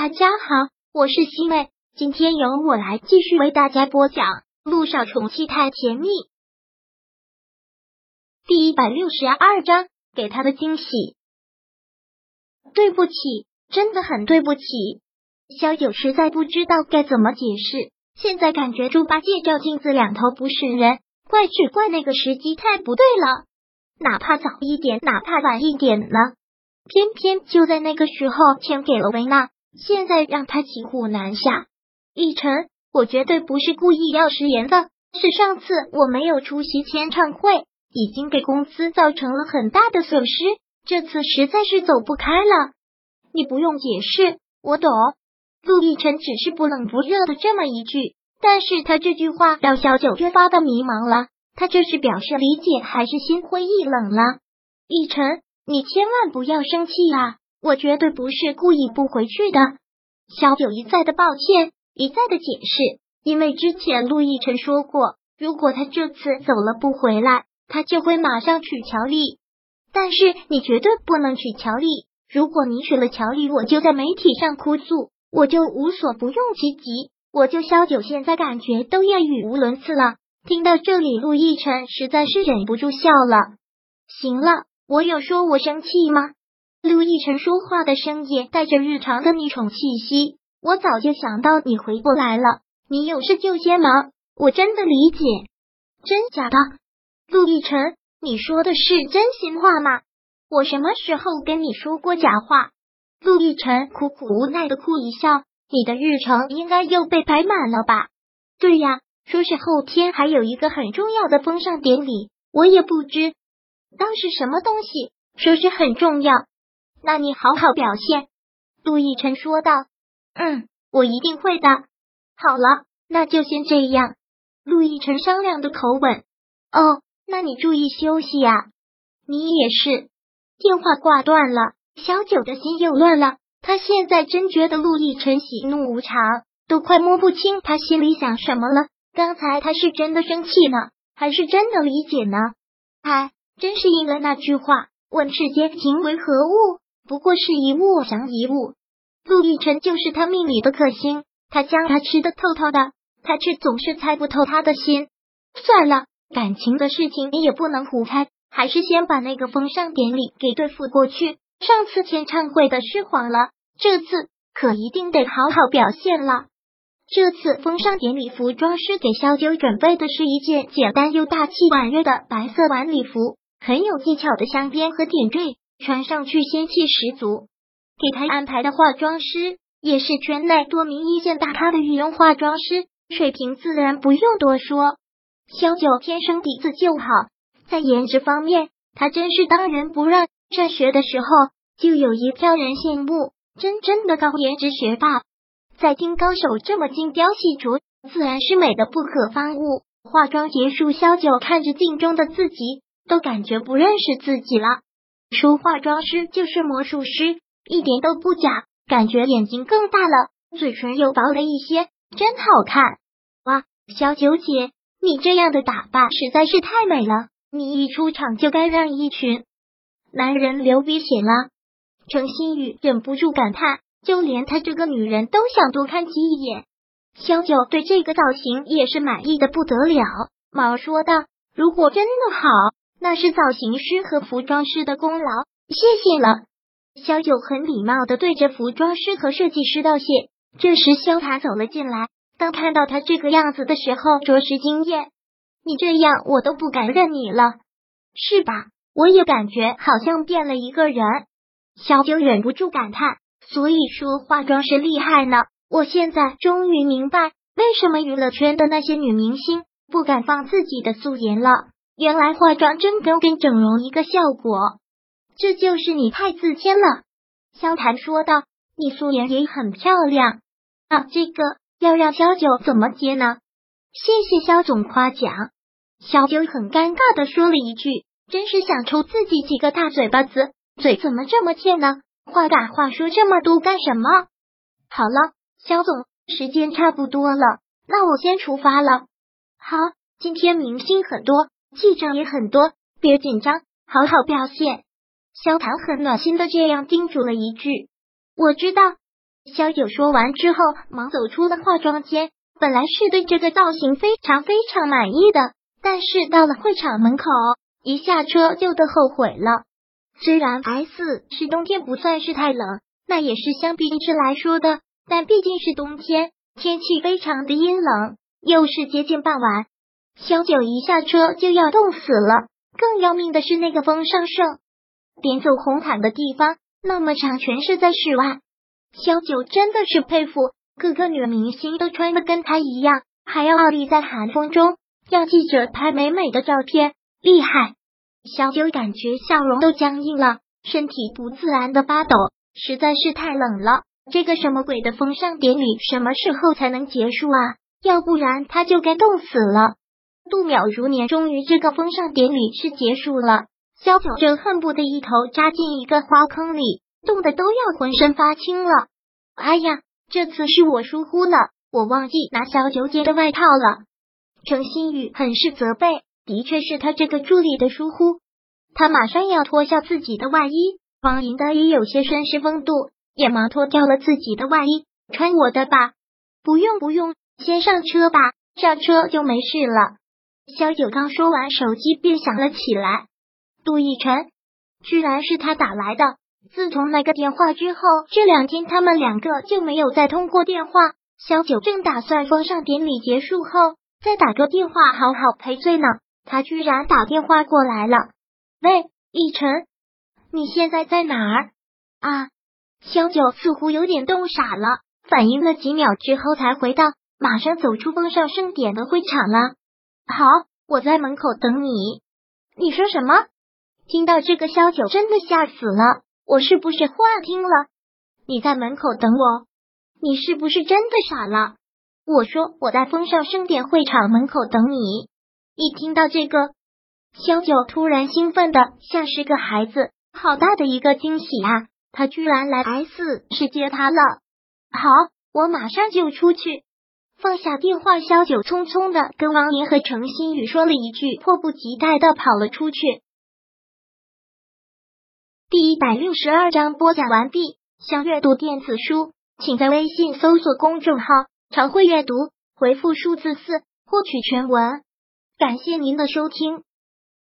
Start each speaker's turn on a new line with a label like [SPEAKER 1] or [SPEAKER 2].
[SPEAKER 1] 大家好，我是西妹，今天由我来继续为大家播讲《路上宠妻太甜蜜》第一百六十二章，给他的惊喜。对不起，真的很对不起。萧九实在不知道该怎么解释，现在感觉猪八戒照镜子两头不是人，怪只怪那个时机太不对了。哪怕早一点，哪怕晚一点呢？偏偏就在那个时候签给了维娜，现在让他骑虎难下。奕晨，我绝对不是故意要食言的，是上次我没有出席签唱会，已经给公司造成了很大的损失，这次实在是走不开了。你不用解释，我懂。陆亦辰只是不冷不热的这么一句，但是他这句话让小九越发的迷茫了。他这是表示理解，还是心灰意冷了？奕晨，你千万不要生气啊！我绝对不是故意不回去的。小九一再的抱歉，一再的解释，因为之前陆亦辰说过，如果他这次走了不回来，他就会马上娶乔丽。但是你绝对不能娶乔丽，如果你娶了乔丽，我就在媒体上哭诉，我就无所不用其极，我就萧九现在感觉都要语无伦次了。听到这里，陆亦辰实在是忍不住笑了。行了，我有说我生气吗？陆亦辰说话的声音带着日常的那种气息。我早就想到你回不来了，你有事就先忙，我真的理解。真假的？陆亦辰，你说的是真心话吗？我什么时候跟你说过假话？陆亦辰苦苦无奈的哭一笑。你的日程应该又被排满了吧？对呀。说是后天还有一个很重要的封上典礼，我也不知当是什么东西，说是很重要。那你好好表现。”陆亦辰说道。“嗯，我一定会的。”好了，那就先这样。陆亦辰商量的口吻。“哦，那你注意休息呀。你也是。”电话挂断了，小九的心又乱了。他现在真觉得陆亦辰喜怒无常，都快摸不清他心里想什么了。刚才他是真的生气呢，还是真的理解呢？哎，真是应了那句话：“问世间情为何物？不过是一物降一物。”陆亦辰就是他命里的克星，他将他吃的透透的，他却总是猜不透他的心。算了，感情的事情你也不能胡猜，还是先把那个封上典礼给对付过去。上次签唱会的失谎了，这次可一定得好好表现了。这次封上典礼，服装师给萧九准备的是一件简单又大气婉约的白色晚礼服，很有技巧的镶边和点缀，穿上去仙气十足。给他安排的化妆师也是圈内多名一线大咖的御用化妆师，水平自然不用多说。萧九天生底子就好，在颜值方面，他真是当仁不让。上学的时候就有一票人羡慕，真正的高颜值学霸。在听高手这么精雕细琢，自然是美的不可方物。化妆结束，萧九看着镜中的自己，都感觉不认识自己了。说化妆师就是魔术师，一点都不假，感觉眼睛更大了，嘴唇又薄了一些，真好看。哇，小九姐，你这样的打扮实在是太美了，你一出场就该让一群男人流鼻血了。程新宇忍不住感叹。就连他这个女人都想多看几眼。萧九对这个造型也是满意的不得了，忙说道：“如果真的好，那是造型师和服装师的功劳，谢谢了。”小九很礼貌的对着服装师和设计师道谢。这时，萧塔走了进来，当看到他这个样子的时候，着实惊艳。你这样，我都不敢认你了，是吧？我也感觉好像变了一个人。小九忍不住感叹。所以说化妆师厉害呢，我现在终于明白为什么娱乐圈的那些女明星不敢放自己的素颜了。原来化妆真跟跟整容一个效果，这就是你太自谦了。萧谈说道：“你素颜也很漂亮啊，这个要让萧九怎么接呢？”谢谢萧总夸奖。萧九很尴尬的说了一句：“真是想抽自己几个大嘴巴子，嘴怎么这么欠呢？”话赶话说这么多干什么？好了，肖总，时间差不多了，那我先出发了。好，今天明星很多，记者也很多，别紧张，好好表现。萧唐很暖心的这样叮嘱了一句。我知道。萧九说完之后，忙走出了化妆间。本来是对这个造型非常非常满意的，但是到了会场门口，一下车就都后悔了。虽然 S 是冬天不算是太冷，那也是相比之来说的，但毕竟是冬天，天气非常的阴冷，又是接近傍晚，萧九一下车就要冻死了。更要命的是那个风尚盛，边走红毯的地方那么长，全是在室外。萧九真的是佩服。各个女明星都穿的跟她一样，还要傲立在寒风中，让记者拍美美的照片，厉害！小九感觉笑容都僵硬了，身体不自然的发抖，实在是太冷了。这个什么鬼的风尚典礼，什么时候才能结束啊？要不然他就该冻死了。度秒如年，终于这个封上典礼是结束了。萧九正恨不得一头扎进一个花坑里，冻得都要浑身发青了。哎呀！这次是我疏忽了，我忘记拿萧九姐的外套了。程新宇很是责备，的确是他这个助理的疏忽。他马上要脱下自己的外衣，方莹的也有些绅士风度，也忙脱掉了自己的外衣，穿我的吧。不用不用，先上车吧，上车就没事了。萧九刚说完，手机便响了起来。杜奕晨，居然是他打来的。自从那个电话之后，这两天他们两个就没有再通过电话。萧九正打算封上典礼结束后再打个电话好好赔罪呢，他居然打电话过来了。喂，逸晨，你现在在哪儿啊？萧九似乎有点冻傻了，反应了几秒之后才回到，马上走出封上盛典的会场了。好，我在门口等你。你说什么？听到这个，萧九真的吓死了。我是不是幻听了？你在门口等我，你是不是真的傻了？我说我在风尚盛典会场门口等你。一听到这个，萧九突然兴奋的像是个孩子，好大的一个惊喜啊！他居然来 S 是接他了。好，我马上就出去。放下电话，萧九匆匆的跟王莹和程新宇说了一句，迫不及待的跑了出去。第一百六十二章播讲完毕。想阅读电子书，请在微信搜索公众号“常会阅读”，回复数字四获取全文。感谢您的收听。